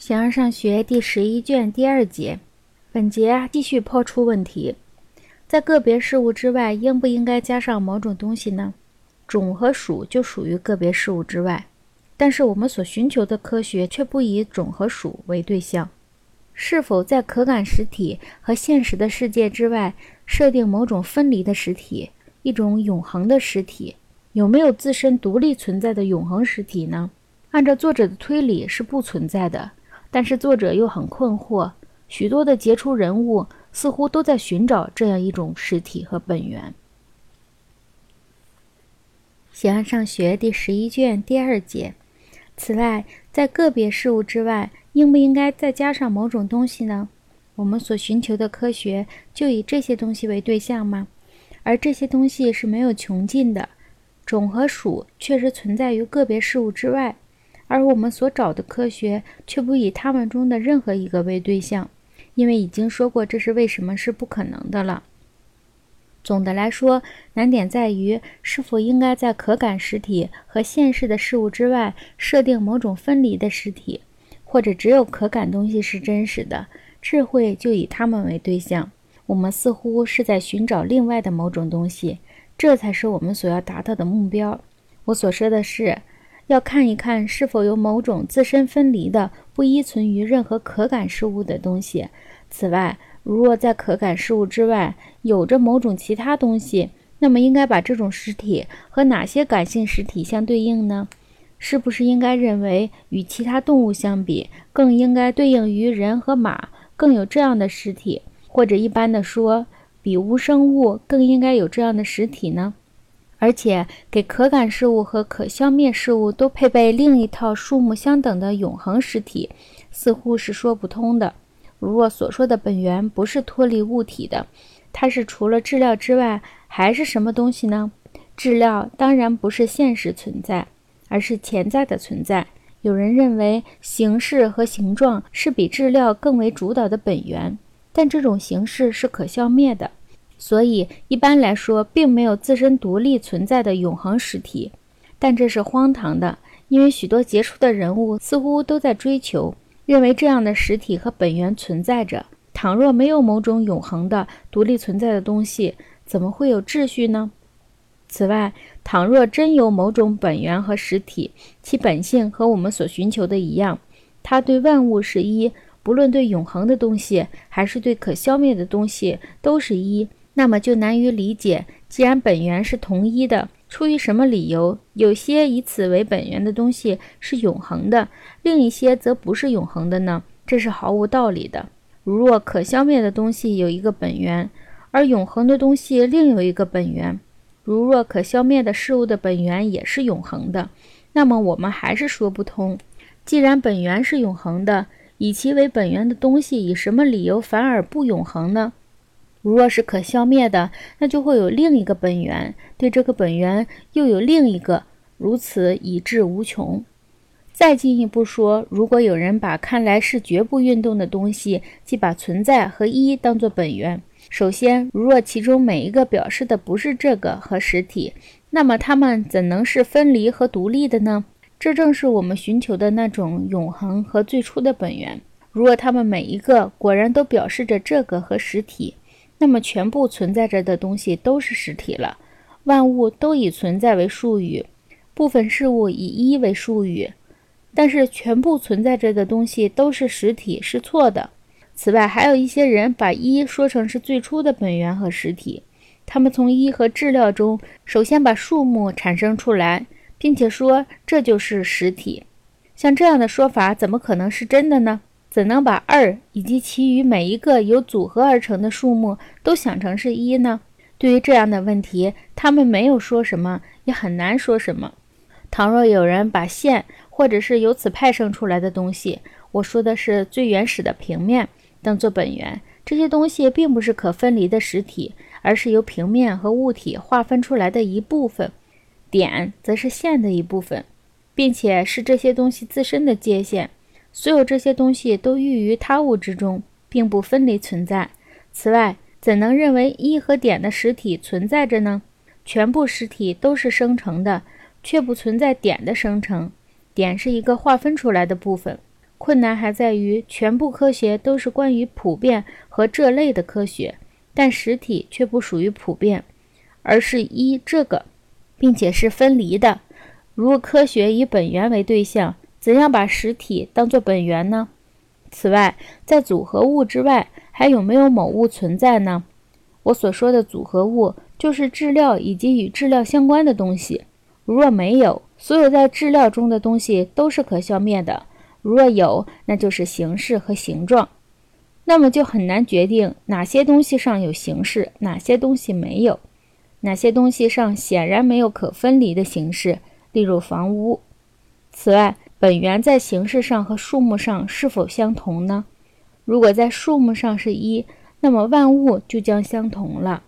形而上学第十一卷第二节，本节继续抛出问题：在个别事物之外，应不应该加上某种东西呢？种和属就属于个别事物之外，但是我们所寻求的科学却不以种和属为对象。是否在可感实体和现实的世界之外设定某种分离的实体，一种永恒的实体？有没有自身独立存在的永恒实体呢？按照作者的推理，是不存在的。但是作者又很困惑，许多的杰出人物似乎都在寻找这样一种实体和本源。喜欢上学第十一卷第二节。此外，在个别事物之外，应不应该再加上某种东西呢？我们所寻求的科学就以这些东西为对象吗？而这些东西是没有穷尽的，种和属确实存在于个别事物之外。而我们所找的科学却不以他们中的任何一个为对象，因为已经说过这是为什么是不可能的了。总的来说，难点在于是否应该在可感实体和现实的事物之外设定某种分离的实体，或者只有可感东西是真实的，智慧就以它们为对象。我们似乎是在寻找另外的某种东西，这才是我们所要达到的目标。我所说的是。要看一看是否有某种自身分离的、不依存于任何可感事物的东西。此外，如若在可感事物之外有着某种其他东西，那么应该把这种实体和哪些感性实体相对应呢？是不是应该认为与其他动物相比，更应该对应于人和马更有这样的实体？或者一般的说，比无生物更应该有这样的实体呢？而且，给可感事物和可消灭事物都配备另一套数目相等的永恒实体，似乎是说不通的。如若所说的本源不是脱离物体的，它是除了质料之外还是什么东西呢？质料当然不是现实存在，而是潜在的存在。有人认为形式和形状是比质料更为主导的本源，但这种形式是可消灭的。所以，一般来说，并没有自身独立存在的永恒实体，但这是荒唐的，因为许多杰出的人物似乎都在追求，认为这样的实体和本源存在着。倘若没有某种永恒的独立存在的东西，怎么会有秩序呢？此外，倘若真有某种本源和实体，其本性和我们所寻求的一样，它对万物是一，不论对永恒的东西还是对可消灭的东西，都是一。那么就难于理解，既然本源是同一的，出于什么理由，有些以此为本源的东西是永恒的，另一些则不是永恒的呢？这是毫无道理的。如若可消灭的东西有一个本源，而永恒的东西另有一个本源；如若可消灭的事物的本源也是永恒的，那么我们还是说不通。既然本源是永恒的，以其为本源的东西以什么理由反而不永恒呢？如若是可消灭的，那就会有另一个本源，对这个本源又有另一个，如此以至无穷。再进一步说，如果有人把看来是绝不运动的东西，即把存在和一当作本源，首先，如若其中每一个表示的不是这个和实体，那么它们怎能是分离和独立的呢？这正是我们寻求的那种永恒和最初的本源。如果它们每一个果然都表示着这个和实体，那么，全部存在着的东西都是实体了。万物都以存在为术语，部分事物以一为术语，但是全部存在着的东西都是实体是错的。此外，还有一些人把一说成是最初的本源和实体，他们从一和质料中首先把数目产生出来，并且说这就是实体。像这样的说法，怎么可能是真的呢？怎能把二以及其余每一个由组合而成的数目都想成是一呢？对于这样的问题，他们没有说什么，也很难说什么。倘若有人把线或者是由此派生出来的东西，我说的是最原始的平面，当做本源，这些东西并不是可分离的实体，而是由平面和物体划分出来的一部分。点则是线的一部分，并且是这些东西自身的界限。所有这些东西都寓于他物之中，并不分离存在。此外，怎能认为一和点的实体存在着呢？全部实体都是生成的，却不存在点的生成。点是一个划分出来的部分。困难还在于全部科学都是关于普遍和这类的科学，但实体却不属于普遍，而是一这个，并且是分离的。如科学以本源为对象，怎样把实体当作本源呢？此外，在组合物之外，还有没有某物存在呢？我所说的组合物，就是质料以及与质料相关的东西。如若没有，所有在质料中的东西都是可消灭的；如若有，那就是形式和形状。那么就很难决定哪些东西上有形式，哪些东西没有，哪些东西上显然没有可分离的形式。例如房屋。此外，本源在形式上和数目上是否相同呢？如果在数目上是一，那么万物就将相同了。